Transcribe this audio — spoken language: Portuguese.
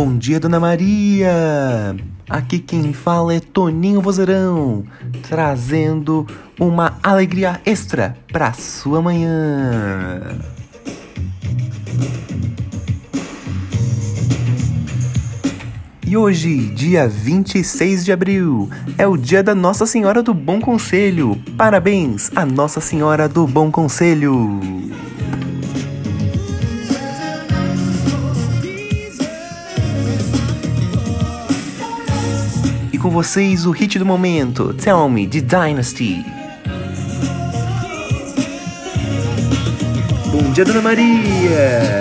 Bom dia, Dona Maria! Aqui quem fala é Toninho Vozeirão, trazendo uma alegria extra para sua manhã. E hoje, dia 26 de abril, é o dia da Nossa Senhora do Bom Conselho. Parabéns a Nossa Senhora do Bom Conselho! Com vocês o hit do momento, Tell Me, de Dynasty. Bom dia, Dona Maria!